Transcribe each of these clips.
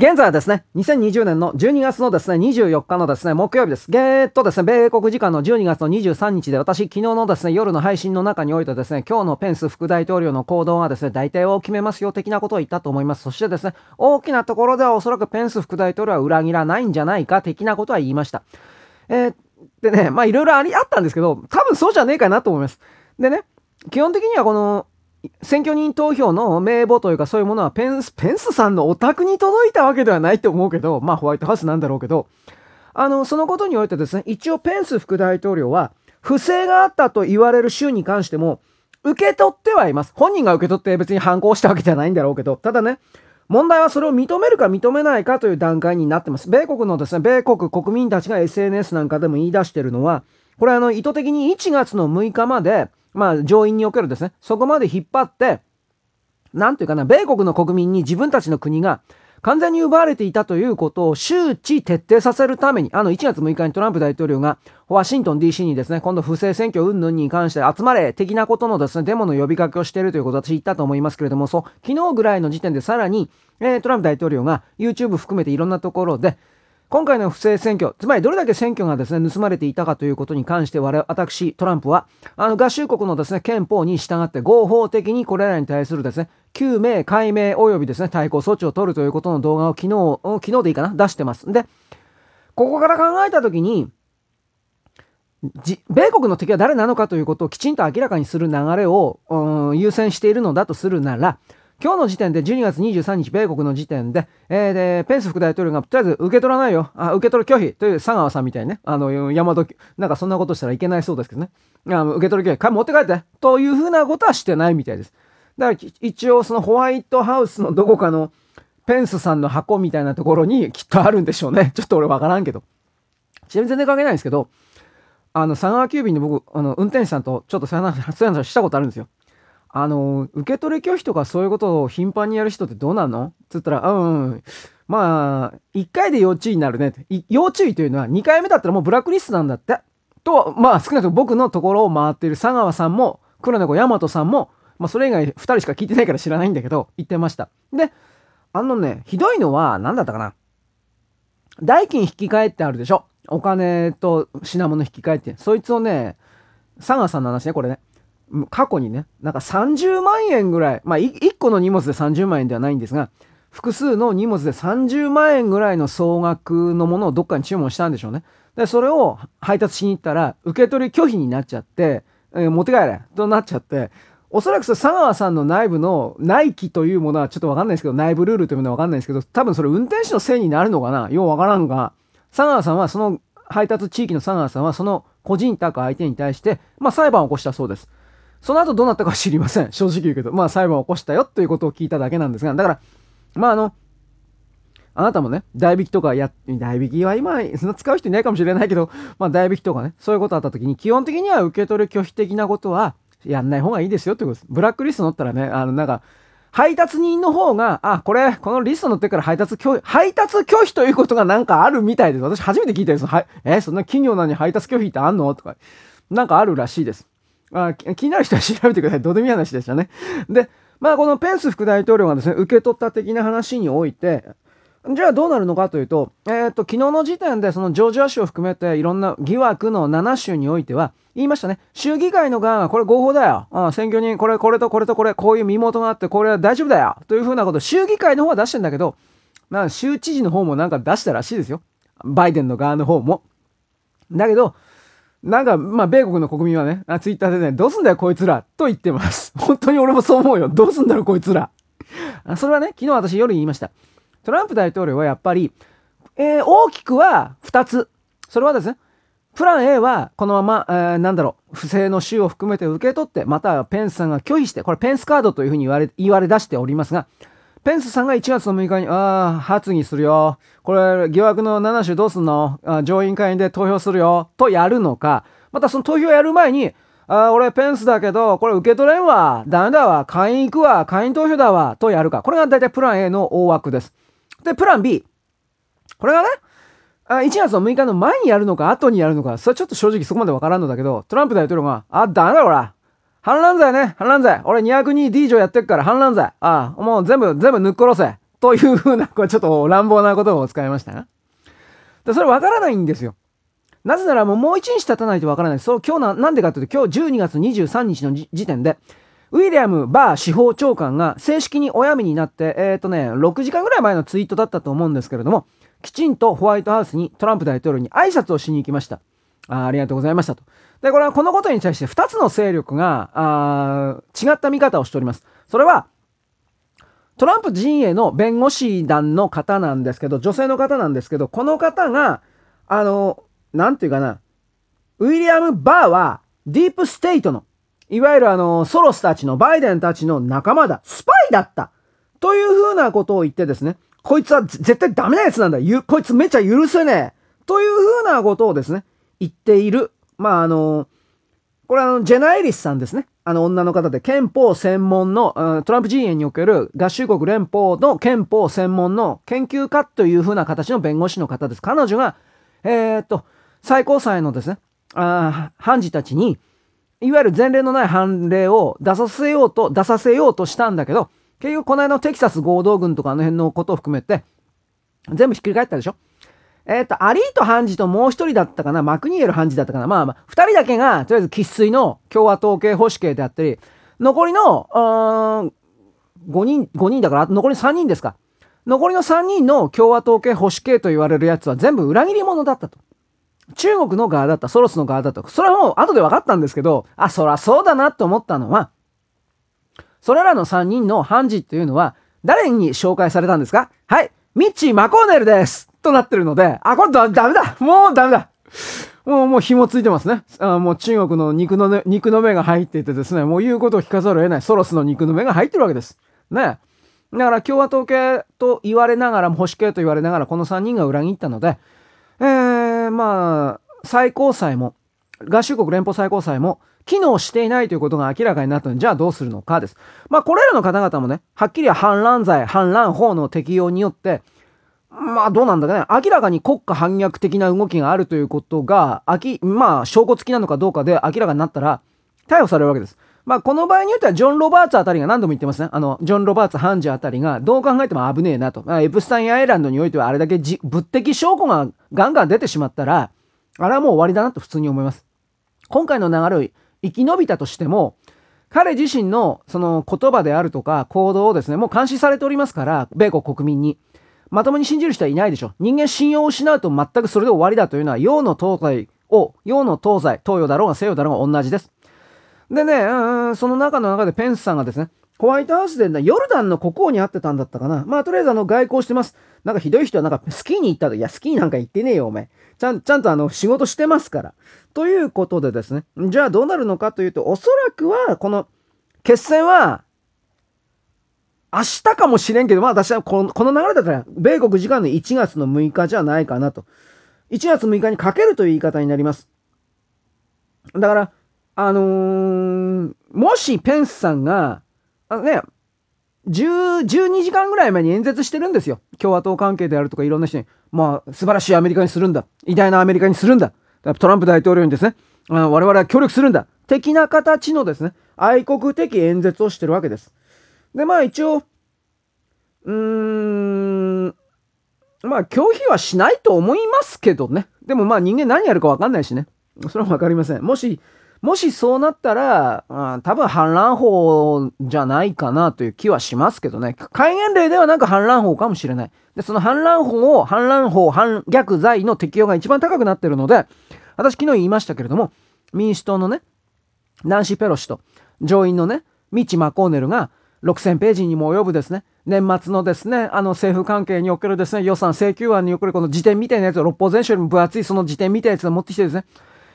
現在はですね、2020年の12月のですね、24日のですね、木曜日です。えーっとですね、米国時間の12月の23日で、私、昨日のですね、夜の配信の中においてですね、今日のペンス副大統領の行動はですね、大体を決めますよ、的なことを言ったと思います。そしてですね、大きなところではおそらくペンス副大統領は裏切らないんじゃないか、的なことは言いました。えー、でね、まあいろいろあり、あったんですけど、多分そうじゃねえかなと思います。でね、基本的にはこの、選挙人投票の名簿というかそういうものはペンス、ペンスさんのお宅に届いたわけではないと思うけど、まあホワイトハウスなんだろうけど、あの、そのことにおいてですね、一応ペンス副大統領は、不正があったと言われる州に関しても、受け取ってはいます。本人が受け取って別に反抗したわけじゃないんだろうけど、ただね、問題はそれを認めるか認めないかという段階になってます。米国のですね、米国国民たちが SNS なんかでも言い出してるのは、これあの、意図的に1月の6日まで、まあ、上院におけるですね、そこまで引っ張って、なんていうかな、米国の国民に自分たちの国が完全に奪われていたということを周知徹底させるために、あの1月6日にトランプ大統領がワシントン DC にですね、今度不正選挙云々に関して集まれ的なことのですね、デモの呼びかけをしているということを私言ったと思いますけれども、そう、昨日ぐらいの時点でさらに、えー、トランプ大統領が YouTube 含めていろんなところで、今回の不正選挙、つまりどれだけ選挙がですね、盗まれていたかということに関して我々、私、トランプは、あの、合衆国のですね、憲法に従って合法的にこれらに対するですね、救命、解明及びですね、対抗措置を取るということの動画を昨日、昨日でいいかな出してます。で、ここから考えたときに、米国の敵は誰なのかということをきちんと明らかにする流れを、優先しているのだとするなら、今日の時点で12月23日、米国の時点で、えー、で、ペンス副大統領が、とりあえず受け取らないよ、あ受け取る拒否という佐川さんみたいにね、あの、山戸、なんかそんなことしたらいけないそうですけどね、あ受け取る拒否、持って帰って、というふうなことはしてないみたいです。だから一応そのホワイトハウスのどこかのペンスさんの箱みたいなところにきっとあるんでしょうね。ちょっと俺わからんけど。ちなみに全然関係ないんですけど、あの、佐川急便で僕、あの、運転手さんとちょっとそういう話したことあるんですよ。あの、受け取り拒否とかそういうことを頻繁にやる人ってどうなの？つったら、うん、うん、まあ、1回で要注意になるね。要注意というのは2回目だったらもうブラックリストなんだって。と、まあ少なくとも僕のところを回っている佐川さんも、黒猫大和さんも、まあそれ以外2人しか聞いてないから知らないんだけど、言ってました。で、あのね、ひどいのは何だったかな？代金引き換えってあるでしょ？お金と品物引き換えって。そいつをね、佐川さんの話ね、これね。過去にね、なんか30万円ぐらい、まあ1個の荷物で30万円ではないんですが、複数の荷物で30万円ぐらいの総額のものをどっかに注文したんでしょうね。で、それを配達しに行ったら、受け取り拒否になっちゃって、えー、持って帰れとなっちゃって、おそらく佐川さんの内部の内規というものはちょっとわかんないですけど、内部ルールというものはわかんないですけど、多分それ運転手のせいになるのかな？ようわからんが、佐川さんはその配達地域の佐川さんはその個人宅相手に対して、まあ裁判を起こしたそうです。その後どうなったかは知りません。正直言うけど。まあ裁判を起こしたよということを聞いただけなんですが、だから、まああの、あなたもね、代引きとかや、代引きは今、そんな使う人いないかもしれないけど、まあ代引きとかね、そういうことあった時に、基本的には受け取り拒否的なことは、やんない方がいいですよってことです。ブラックリスト乗ったらね、あの、なんか、配達人の方が、あ、これ、このリスト乗ってから配達拒否、配達拒否ということがなんかあるみたいです。私初めて聞いたです。はい、え、そんな企業なのに配達拒否ってあんの？とか、なんかあるらしいです。あ気になる人は調べてください。どうでもいい話でしたね。で、まあこのペンス副大統領がですね、受け取った的な話において、じゃあどうなるのかというと、えー、っと、昨日の時点でそのジョージア州を含めていろんな疑惑の7州においては、言いましたね。州議会の側がこれ合法だよ。あ選挙人、これ、これとこれとこれ、こういう身元があって、これは大丈夫だよ。というふうなこと、州議会の方は出してんだけど、まあ、州知事の方もなんか出したらしいですよ。バイデンの側の方も。だけど、なんか、まあ、米国の国民はね、ツイッターでね、どうすんだよ、こいつら、と言ってます。本当に俺もそう思うよ。どうすんだろ、こいつら。それはね、昨日私夜言いました。トランプ大統領はやっぱり、えー、大きくは2つ。それはですね、プラン A はこのまま、えー、なんだろう、不正の州を含めて受け取って、またはペンスさんが拒否して、これペンスカードというふうに言われ、言われ出しておりますが、ペンスさんが1月の6日に、ああ、発議するよ。これ、疑惑の7種どうすんの？あ上院会員で投票するよ。とやるのか、またその投票やる前に、ああ、俺ペンスだけど、これ受け取れんわ。ダメだわ。会員行くわ。会員投票だわ。とやるか。これが大体プラン A の大枠です。で、プラン B。これがね、あ1月の6日の前にやるのか後にやるのか、それちょっと正直そこまでわからんのだけど、トランプ大統領が、あ、ダメだこら。反乱罪ね、反乱罪。俺 202D 条やってっから反乱罪。ああ、もう全部、全部抜っ殺せ。というふうな、これちょっと乱暴な言葉を使いましたが。でそれわからないんですよ。なぜならもうもう一日経たないとわからない。そう、今日な、なんでかというと、今日12月23日の時点で、ウィリアム・バー司法長官が正式にお辞めになって、えっ、ー、とね、6時間ぐらい前のツイートだったと思うんですけれども、きちんとホワイトハウスにトランプ大統領に挨拶をしに行きました。あありがとうございましたと。で、これはこのことに対して2つの勢力が、あ違った見方をしております。それは、トランプ陣営の弁護士団の方なんですけど、女性の方なんですけど、この方が、あの、なんていうかな、ウィリアム・バーは、ディープステイトのいわゆるあの、ソロスたちのバイデンたちの仲間だ。スパイだった。というふうなことを言ってですね、こいつは絶対ダメなやつなんだ。ゆ、こいつめちゃ許せねえ。というふうなことをですね、言っている。まああの、これあの、ジェナ・エリスさんですね。あの女の方で憲法専門の、トランプ陣営における合衆国連邦の憲法専門の研究家というふうな形の弁護士の方です。彼女が、えー、っと、最高裁のですね、あ判事たちに、いわゆる前例のない判例を出させようと、出させようとしたんだけど、結局この間のテキサス合同軍とかあの辺のことを含めて、全部ひっくり返ったでしょえっ、ー、と、アリート判事ともう一人だったかな、マクニエル判事だったかな、まあまあ、二人だけが、とりあえず生粋の共和党系保守系であったり、残りの、うーん、5人、5人だから、残り3人ですか。残りの3人の共和党系保守系と言われるやつは全部裏切り者だったと。中国の側だった、ソロスの側だった。それはもう後で分かったんですけど、あ、そらそうだなと思ったのは、それらの3人の判事っていうのは、誰に紹介されたんですか？はい、ミッチー・マコーネルですとなってるので、あ、これだダメだもうダメだもう、もう紐ついてますね。あもう中国の肉の、ね、肉の目が入っていてですね、もう言うことを聞かざるを得ない。ソロスの肉の目が入ってるわけです。ね。だから共和党系と言われながらも、保守系と言われながら、この3人が裏切ったので、えー、まあ、最高裁も、合衆国連邦最高裁も、機能していないということが明らかになったので、じゃあどうするのかです。まあ、これらの方々もね、はっきりは反乱罪、反乱法の適用によって、まあ、どうなんだかね、明らかに国家反逆的な動きがあるということが、あき、まあ、証拠付きなのかどうかで明らかになったら、逮捕されるわけです。まあ、この場合によっては、ジョン・ロバーツあたりが何度も言ってますね。あの、ジョン・ロバーツ判事あたりが、どう考えても危ねえなと。エプスタインアイランドにおいては、あれだけ物的証拠がガンガン出てしまったら、あれはもう終わりだなと普通に思います。今回の流れを生き延びたとしても、彼自身のその言葉であるとか行動をですね、もう監視されておりますから、米国国民に。まともに信じる人はいないでしょ。人間信用を失うと全くそれで終わりだというのは、洋の東西を、洋の東西、東洋だろうが西洋だろうが同じです。でね、うん、その中の中でペンスさんがですね、ホワイトハウスで、ね、ヨルダンの国王に会ってたんだったかな。まあ、とりあえずあの、外交してます。なんかひどい人はなんかスキーに行ったと。いや、スキーなんか行ってねえよ、お前。ちゃん、ちゃんとあの、仕事してますから。ということでですね。じゃあどうなるのかというと、おそらくは、この、決戦は、明日かもしれんけど、まあ私はこのこの流れだったら、米国時間の1月の6日じゃないかなと。1月6日にかけるという言い方になります。だから、あのー、もしペンスさんが、あのね、10、12時間ぐらい前に演説してるんですよ。共和党関係であるとかいろんな人に。まあ、素晴らしいアメリカにするんだ。偉大なアメリカにするんだ。トランプ大統領にですね、我々は協力するんだ。的な形のですね、愛国的演説をしてるわけです。で、まあ一応、うーん、まあ拒否はしないと思いますけどね。でもまあ人間何やるかわかんないしね。それはわかりません。もし、もしそうなったら、うん、多分反乱法じゃないかなという気はしますけどね。戒厳令ではなく反乱法かもしれない。で、その反乱法を、反乱法、反逆罪の適用が一番高くなってるので、私昨日言いましたけれども、民主党のね、ナンシー・ペロシと上院のね、ミッチ・マコーネルが6000ページにも及ぶですね、年末のですね、あの政府関係におけるですね、予算請求案におけるこの辞典みたいなやつを六法全書よりも分厚いその辞典みたいなやつを持ってきてですね、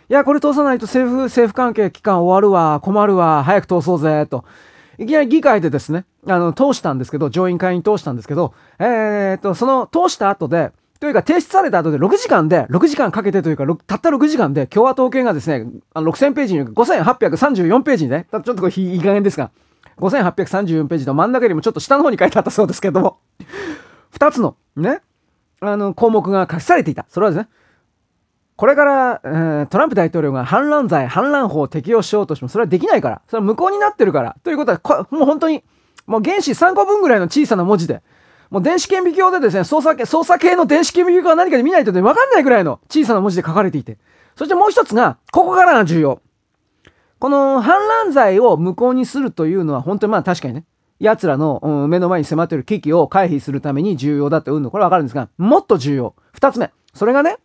いや、これ通さないと政府、政府関係機関終わるわ、困るわ、早く通そうぜ、と。いきなり議会でですね、あの、通したんですけど、上院会に通したんですけど、えー、っと、その通した後で、というか提出された後で6時間で、6時間かけてというか、たった6時間で共和党系がですね、あの6000ページに5834ページにね、ちょっとこれいい加減ですが、5834ページの真ん中よりもちょっと下の方に書いてあったそうですけども、2つのね、あの項目が隠されていた。それはですね、これから、えー、トランプ大統領が反乱罪、反乱法を適用しようとしても、それはできないから。それは無効になってるから。ということはこ、もう本当に、もう原子3個分ぐらいの小さな文字で、もう電子顕微鏡でですね、操作操作系の電子顕微鏡が何かで見ないとね、わかんないぐらいの小さな文字で書かれていて。そしてもう一つが、ここからが重要。この反乱罪を無効にするというのは本当にまあ確かにね、奴らの、目の前に迫っている危機を回避するために重要だってうの、これわかるんですが、もっと重要。二つ目。それがね、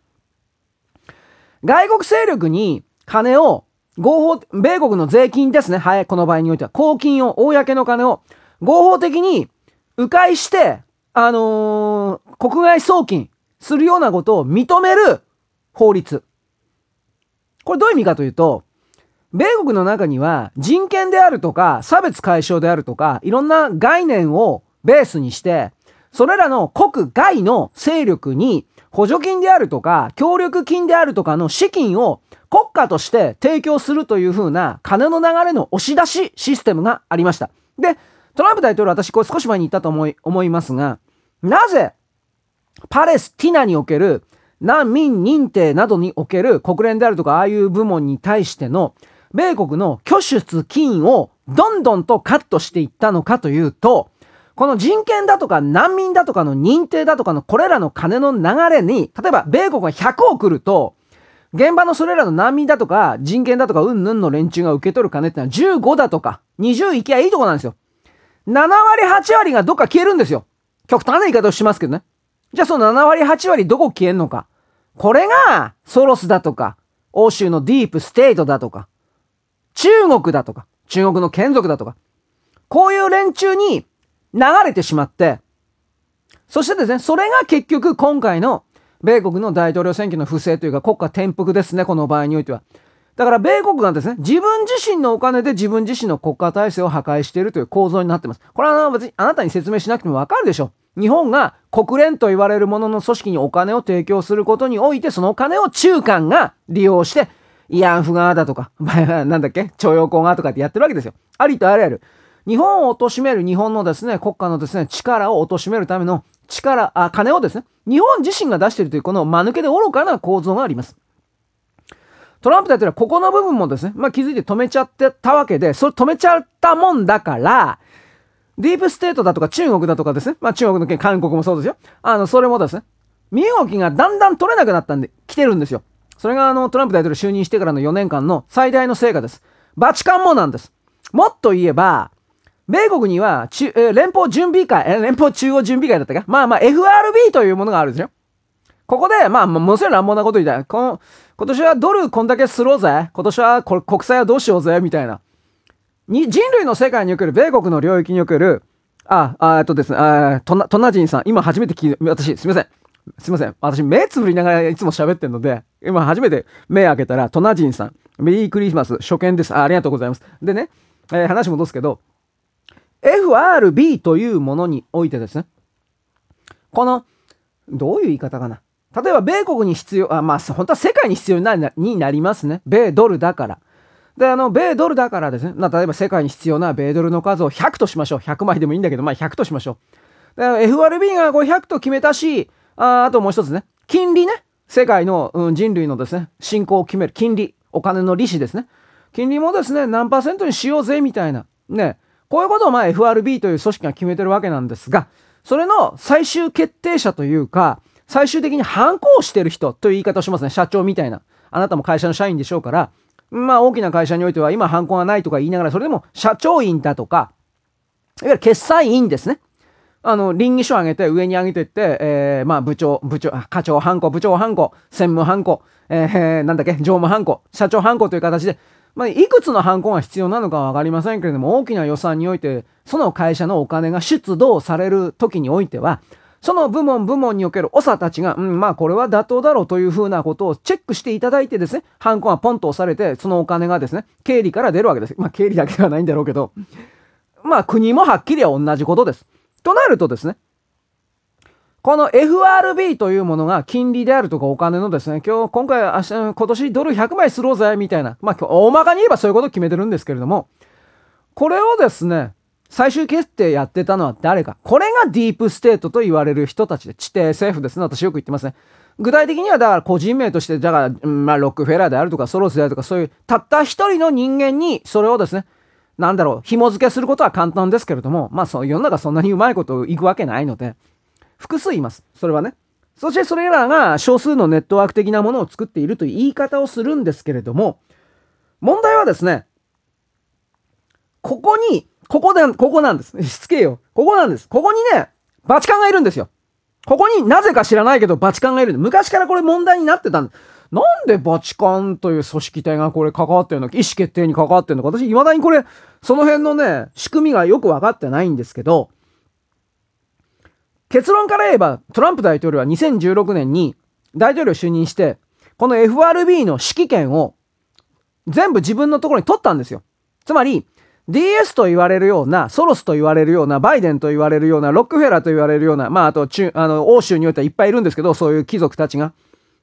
外国勢力に金を合法、米国の税金ですね。はい、この場合においては。公金を、公の金を合法的に迂回して、あのー、国外送金するようなことを認める法律。これどういう意味かというと、米国の中には人権であるとか差別解消であるとかいろんな概念をベースにしてそれらの国外の勢力に補助金であるとか協力金であるとかの資金を国家として提供するというふうな金の流れの押し出しシステムがありました。で、トランプ大統領私これ少し前に言ったと思い思いますがなぜパレスティナにおける難民認定などにおける国連であるとかああいう部門に対しての米国の拠出金をどんどんとカットしていったのかというと、この人権だとか難民だとかの認定だとかのこれらの金の流れに、例えば米国が100億ると、現場のそれらの難民だとか人権だとかうんぬんの連中が受け取る金ってのは15だとか20いきゃいいとこなんですよ。7割8割がどっか消えるんですよ。極端な言い方をしますけどね。じゃあその7割8割どこ消えんのか。これがソロスだとか、欧州のディープステートだとか、中国だとか、中国の眷属だとか、こういう連中に流れてしまって、そしてですね、それが結局今回の米国の大統領選挙の不正というか国家転覆ですね、この場合においては。だから米国がですね、自分自身のお金で自分自身の国家体制を破壊しているという構造になってます。これは別にあなたに説明しなくてもわかるでしょう。日本が国連と言われるものの組織にお金を提供することにおいて、そのお金を中間が利用して慰安婦側だとか、なんだっけ徴用工側とかってやってるわけですよ。ありとあらゆる。日本を貶める日本のですね、国家のですね、力を貶めるための力、あ、金をですね、日本自身が出しているというこの間抜けで愚かな構造があります。トランプ大統領はここの部分もですね、まあ気づいて止めちゃってたわけで、それ止めちゃったもんだから、ディープステートだとか中国だとかですね、まあ中国の件、韓国もそうですよ。あの、それもですね、身動きがだんだん取れなくなったんで、来てるんですよ。それがあのトランプ大統領就任してからの4年間の最大の成果です。バチカンもなんです。もっと言えば、米国には中、え連邦準備会、え連邦中央準備会だったか？まあまあ FRB というものがあるんですよ。ここで、まあ、ものすごい乱暴なこと言いたい。この、今年はドルこんだけ刷ろうぜ。今年はこ国債はどうしようぜ。みたいな。に、人類の世界における、米国の領域における、あ、あ、えっとですね、あ、トナ、トナジンさん、今初めて聞いて、私、すみません。すいません。私、目つぶりながらいつも喋ってんので、今初めて目開けたら、トナジンさん、メリークリスマス、初見ですあ。ありがとうございます。でね、えー、話戻すけど、FRB というものにおいてですね、この、どういう言い方かな。例えば、米国に必要、あ、まあ、本当は世界に必要になになりますね。米ドルだから。で、あの、米ドルだからですね、例えば世界に必要な米ドルの数を100としましょう。100枚でもいいんだけど、まあ100としましょう。で、FRB が500と決めたし、ああともう一つね、金利ね。世界の、うん、人類のですね、進行を決める金利、お金の利子ですね。金利もですね、何パーセントにしようぜ、みたいな。ね。こういうことをまあ FRB という組織が決めてるわけなんですが、それの最終決定者というか、最終的に反抗してる人という言い方をしますね。社長みたいな。あなたも会社の社員でしょうから、まあ大きな会社においては今反抗がないとか言いながら、それでも社長員だとか、いわゆる決済員ですね。あの、倫理書上げて、上に上げてって、えー、まあ、部長、部長、課長ハンコ、部長ハンコ、専務ハンコ、えー、なんだっけ、常務ハンコ、社長ハンコという形で、まあ、いくつのハンコが必要なのかはわかりませんけれども、大きな予算において、その会社のお金が出動される時においては、その部門部門における長たちが、うん、まあこれは妥当だろうというふうなことをチェックしていただいてですね、ハンコがポンと押されて、そのお金がですね、経理から出るわけです。まあ経理だけではないんだろうけど、まあ国もはっきりは同じことです。となるとですね、この FRB というものが金利であるとかお金のですね、今日、今回、明日、今年ドル100枚刷ろうぜ、みたいな。まあ、大まかに言えばそういうことを決めてるんですけれども、これをですね、最終決定やってたのは誰か。これがディープステートと言われる人たちで、地底政府ですね。私よく言ってますね。具体的にはだから個人名として、だから、まあ、ロックフェラーであるとか、ソロスであるとか、そういう、たった一人の人間に、それをですね、なんだろう、紐付けすることは簡単ですけれども、まあ、そう、世の中そんなにうまいこといくわけないので、複数います。それはね。そしてそれらが少数のネットワーク的なものを作っているという言い方をするんですけれども、問題はですね、ここに、ここで、ここなんです。しつけよ。ここなんです。ここにね、バチカンがいるんですよ。ここになぜか知らないけどバチカンがいるんで、昔からこれ問題になってたんです。なんでバチカンという組織体がこれ関わってるのか、意思決定に関わってるのか、私未だにこれ、その辺のね、仕組みがよくわかってないんですけど、結論から言えば、トランプ大統領は2016年に大統領就任して、この FRB の指揮権を全部自分のところに取ったんですよ。つまり、DS と言われるような、ソロスと言われるような、バイデンと言われるような、ロックフェラーと言われるような、まあ、あと、中、あの、欧州においてはいっぱいいるんですけど、そういう貴族たちが。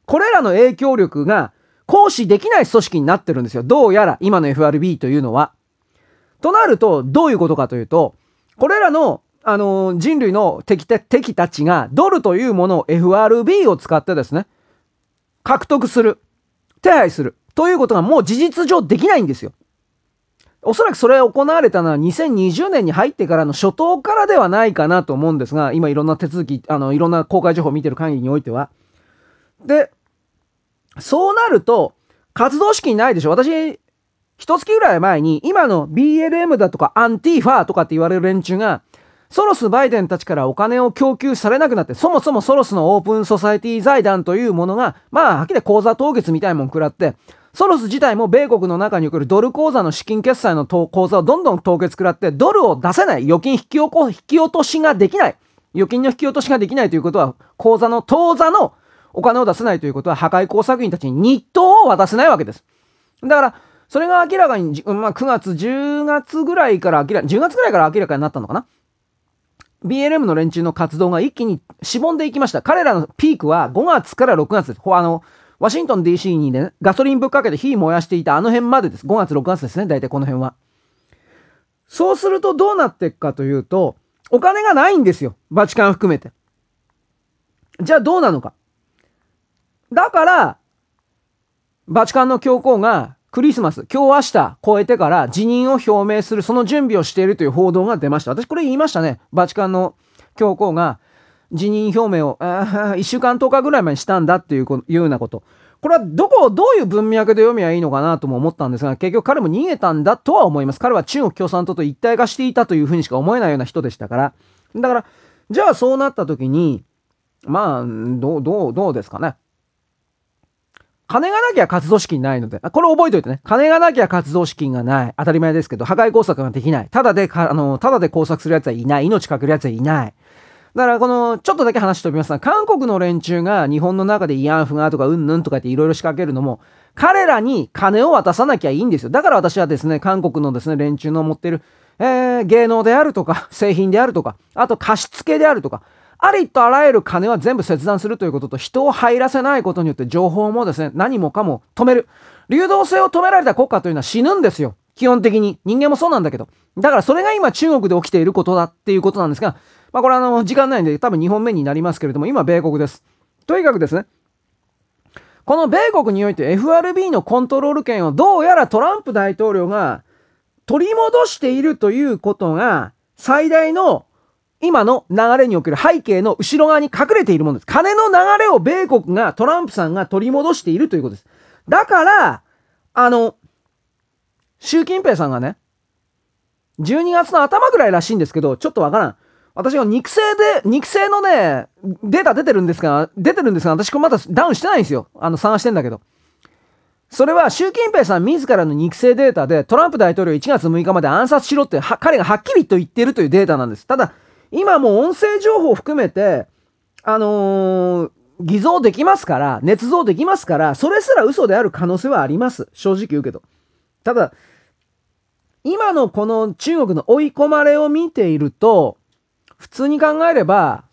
これらの影響力が行使できない組織になってるんですよ。どうやら、今の FRB というのは。となると、どういうことかというと、これらの、あの、人類の敵敵たちが、ドルというものを FRB を使ってですね、獲得する、手配する、ということがもう事実上できないんですよ。おそらくそれが行われたのは2020年に入ってからの初頭からではないかなと思うんですが、今いろんな手続き、あの、いろんな公開情報を見てる限りにおいては。で、そうなると、活動資金ないでしょ私、一月ぐらい前に、今の BLM だとかアンティーファーとかって言われる連中が、ソロス・バイデンたちからお金を供給されなくなって、そもそもソロスのオープンソサエティ財団というものが、まあ、はっきり口座凍結みたいもん食らって、ソロス自体も米国の中に送るドル口座の資金決済の口座をどんどん凍結食らって、ドルを出せない、預金引き起こ引き落としができない。預金の引き落としができないということは、口座の、当座のお金を出せないということは、破壊工作員たちに日当を渡せないわけです。だから、それが明らかに、まあ、9月、10月ぐらいから明らか、10月ぐらいから明らかになったのかな BLM の連中の活動が一気にしぼんでいきました。彼らのピークは5月から6月です。あの、ワシントン DC にね、ガソリンぶっかけて火燃やしていたあの辺までです。5月、6月ですね。大体この辺は。そうするとどうなっていくかというと、お金がないんですよ。バチカン含めて。じゃあどうなのか。だから、バチカンの教皇がクリスマス、今日明日超えてから辞任を表明する、その準備をしているという報道が出ました。私これ言いましたね。バチカンの教皇が辞任表明を、1 週間10日ぐらい前にしたんだっていうようなこと。これはどこをどういう文脈で読みゃいいのかなとも思ったんですが、結局彼も逃げたんだとは思います。彼は中国共産党と一体化していたというふうにしか思えないような人でしたから。だから、じゃあそうなった時に、まあ、どう、どう、どうですかね。金がなきゃ活動資金ないので、あこれ覚えておいてね。金がなきゃ活動資金がない。当たり前ですけど、破壊工作ができない。ただで、あの、ただで工作する奴はいない。命かける奴はいない。だからこの、ちょっとだけ話しておきますが、韓国の連中が日本の中で慰安婦がとかうんぬんとかっていろいろ仕掛けるのも、彼らに金を渡さなきゃいいんですよ。だから私はですね、韓国のですね、連中の持ってる、えー、芸能であるとか、製品であるとか、あと貸付であるとか、ありとあらゆる金は全部切断するということと、人を入らせないことによって情報もですね、何もかも止める。流動性を止められた国家というのは死ぬんですよ。基本的に。人間もそうなんだけど。だからそれが今中国で起きていることだっていうことなんですが、まあこれあの、時間ないんで多分2本目になりますけれども、今米国です。とにかくですね、この米国において FRB のコントロール権をどうやらトランプ大統領が取り戻しているということが最大の今の流れにおける背景の後ろ側に隠れているものです。金の流れを米国が、トランプさんが取り戻しているということです。だから、あの、習近平さんがね、12月の頭ぐらいらしいんですけど、ちょっとわからん。私が肉声で、肉声のね、データ出てるんですが、出てるんですが、私これまだダウンしてないんですよ。あの、探してんだけど。それは習近平さん自らの肉声データで、トランプ大統領1月6日まで暗殺しろって、彼がはっきりと言ってるというデータなんです。ただ、今もう音声情報を含めて、あのー、偽造できますから、捏造できますから、それすら嘘である可能性はあります。正直言うけど。ただ、今のこの中国の追い込まれを見ていると、普通に考えれば、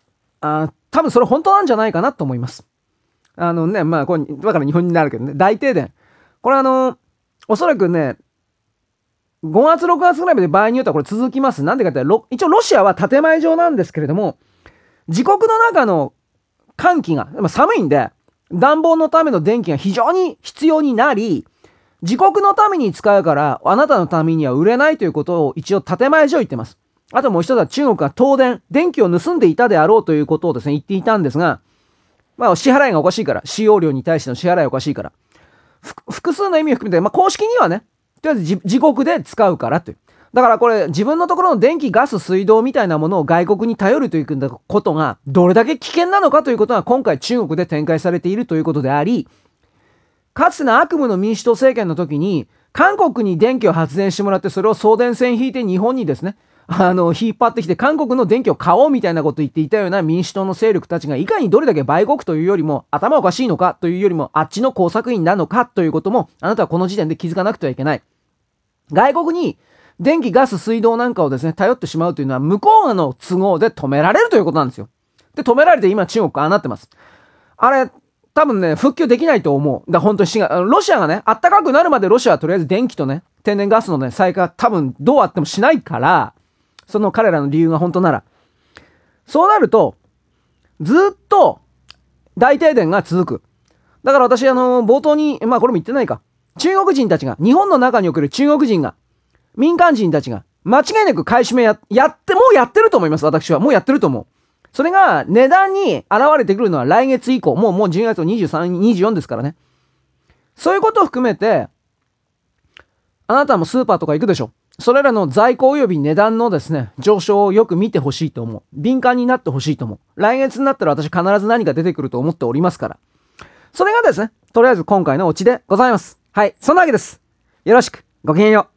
あ多分それ本当なんじゃないかなと思います。あのね、まあ、これ、だから日本になるけどね、大停電。これあの、おそらくね、5月、6月ぐらいまで場合によってはこれ続きます。なんでかって一応ロシアは建前上なんですけれども、自国の中の寒気が、寒いんで、暖房のための電気が非常に必要になり、自国のために使うから、あなたのためには売れないということを一応建前上言ってます。あともう一つは中国が東電、電気を盗んでいたであろうということをですね、言っていたんですが、まあ、支払いがおかしいから、使用料に対しての支払いがおかしいから。複数の意味を含めて、まあ、公式にはね、とりあえず自国で使うからという。だからこれ、自分のところの電気、ガス、水道みたいなものを外国に頼るということが、どれだけ危険なのかということが今回中国で展開されているということであり、かつての悪夢の民主党政権の時に、韓国に電気を発電してもらって、それを送電線引いて日本にですね、あの、引っ張ってきて韓国の電気を買おうみたいなこと言っていたような民主党の勢力たちがいかにどれだけ売国というよりも頭おかしいのかというよりもあっちの工作員なのかということもあなたはこの時点で気づかなくてはいけない。外国に電気、ガス、水道なんかをですね、頼ってしまうというのは向こうの都合で止められるということなんですよ。で、止められて今中国ああなってます。あれ、多分ね、復旧できないと思う。だ本当にロシアがね、あったかくなるまでロシアはとりあえず電気とね、天然ガスのね、再開多分どうあってもしないから、その彼らの理由が本当なら。そうなると、ずっと大停電が続く。だから私、あの、冒頭に、まあこれも言ってないか。中国人たちが、日本の中における中国人が、民間人たちが、間違いなく買い占めや、やって、もうやってると思います、私は。もうやってると思う。それが値段に現れてくるのは来月以降、もうもう12月23、24ですからね。そういうことを含めて、あなたもスーパーとか行くでしょ。それらの在庫及び値段のですね、上昇をよく見てほしいと思う。敏感になってほしいと思う。来月になったら私必ず何か出てくると思っておりますから。それがですね、とりあえず今回のオチでございます。はい、そんなわけです。よろしく、ごきげんよう。